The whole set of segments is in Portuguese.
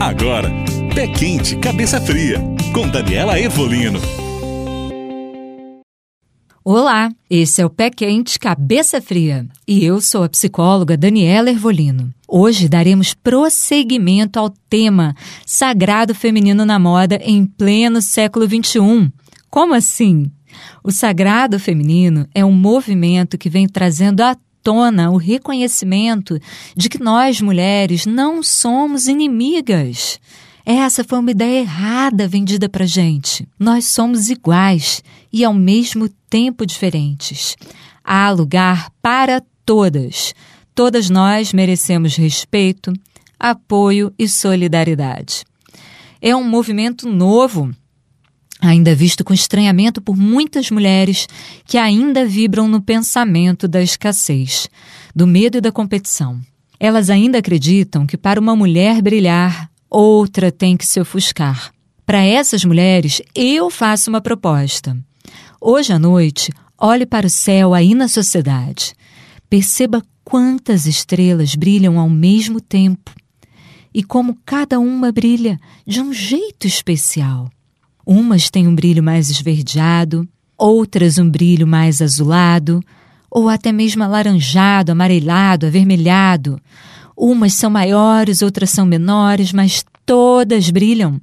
Agora, Pé Quente, Cabeça Fria, com Daniela Evolino. Olá, esse é o Pé Quente Cabeça Fria e eu sou a psicóloga Daniela Ervolino. Hoje daremos prosseguimento ao tema Sagrado Feminino na Moda em pleno século XXI. Como assim? O sagrado feminino é um movimento que vem trazendo à tona o reconhecimento de que nós, mulheres, não somos inimigas. Essa foi uma ideia errada vendida pra gente. Nós somos iguais e ao mesmo tempo diferentes. Há lugar para todas. Todas nós merecemos respeito, apoio e solidariedade. É um movimento novo ainda visto com estranhamento por muitas mulheres que ainda vibram no pensamento da escassez, do medo e da competição. Elas ainda acreditam que para uma mulher brilhar, outra tem que se ofuscar. Para essas mulheres, eu faço uma proposta. Hoje à noite, olhe para o céu aí na sociedade. Perceba quantas estrelas brilham ao mesmo tempo e como cada uma brilha de um jeito especial. Umas têm um brilho mais esverdeado, outras um brilho mais azulado, ou até mesmo alaranjado, amarelado, avermelhado. Umas são maiores, outras são menores, mas todas brilham.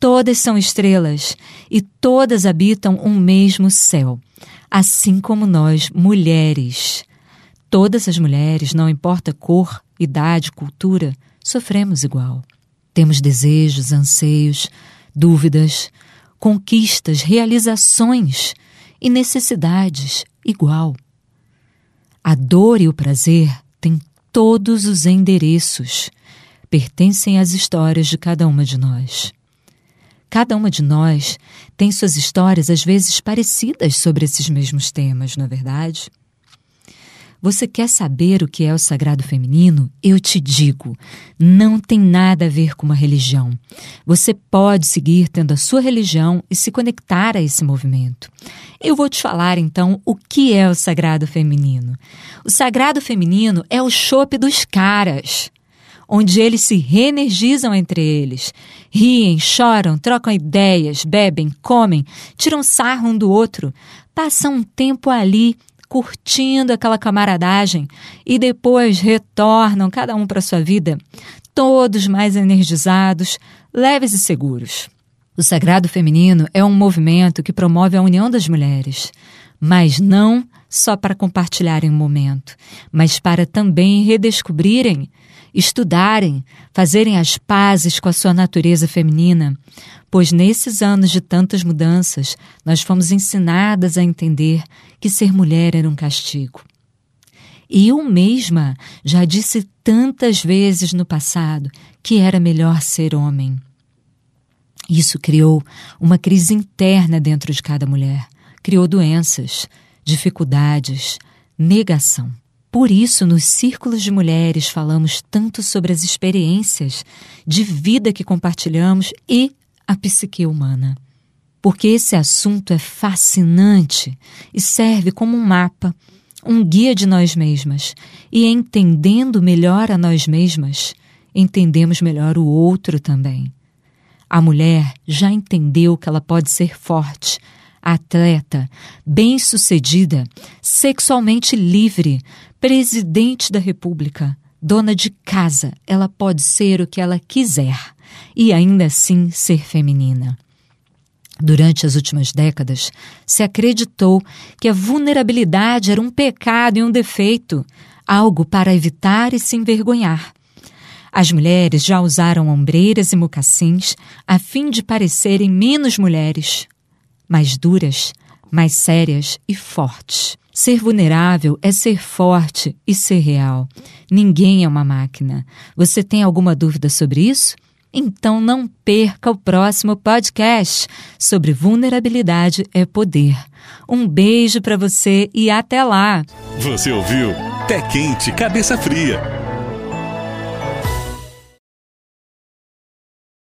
Todas são estrelas e todas habitam um mesmo céu, assim como nós, mulheres. Todas as mulheres, não importa cor, idade, cultura, sofremos igual. Temos desejos, anseios, dúvidas, conquistas, realizações e necessidades igual. A dor e o prazer têm todos os endereços, pertencem às histórias de cada uma de nós. Cada uma de nós tem suas histórias às vezes parecidas sobre esses mesmos temas, não é verdade? Você quer saber o que é o sagrado feminino? Eu te digo, não tem nada a ver com uma religião. Você pode seguir tendo a sua religião e se conectar a esse movimento. Eu vou te falar então o que é o sagrado feminino. O sagrado feminino é o chope dos caras onde eles se reenergizam entre eles. Riem, choram, trocam ideias, bebem, comem, tiram sarro um do outro, passam um tempo ali curtindo aquela camaradagem e depois retornam cada um para sua vida, todos mais energizados, leves e seguros. O Sagrado Feminino é um movimento que promove a união das mulheres, mas não só para compartilharem um momento, mas para também redescobrirem estudarem, fazerem as pazes com a sua natureza feminina, pois nesses anos de tantas mudanças nós fomos ensinadas a entender que ser mulher era um castigo. E eu mesma já disse tantas vezes no passado que era melhor ser homem. Isso criou uma crise interna dentro de cada mulher, criou doenças, dificuldades, negação. Por isso, nos círculos de mulheres, falamos tanto sobre as experiências de vida que compartilhamos e a psique humana. Porque esse assunto é fascinante e serve como um mapa, um guia de nós mesmas. E entendendo melhor a nós mesmas, entendemos melhor o outro também. A mulher já entendeu que ela pode ser forte, atleta, bem-sucedida, sexualmente livre, presidente da República, dona de casa, ela pode ser o que ela quiser e ainda assim ser feminina. Durante as últimas décadas, se acreditou que a vulnerabilidade era um pecado e um defeito, algo para evitar e se envergonhar. As mulheres já usaram ombreiras e mocassins a fim de parecerem menos mulheres, mais duras, mais sérias e fortes. Ser vulnerável é ser forte e ser real. Ninguém é uma máquina. Você tem alguma dúvida sobre isso? Então não perca o próximo podcast sobre vulnerabilidade é poder. Um beijo para você e até lá. Você ouviu Pé Quente, Cabeça Fria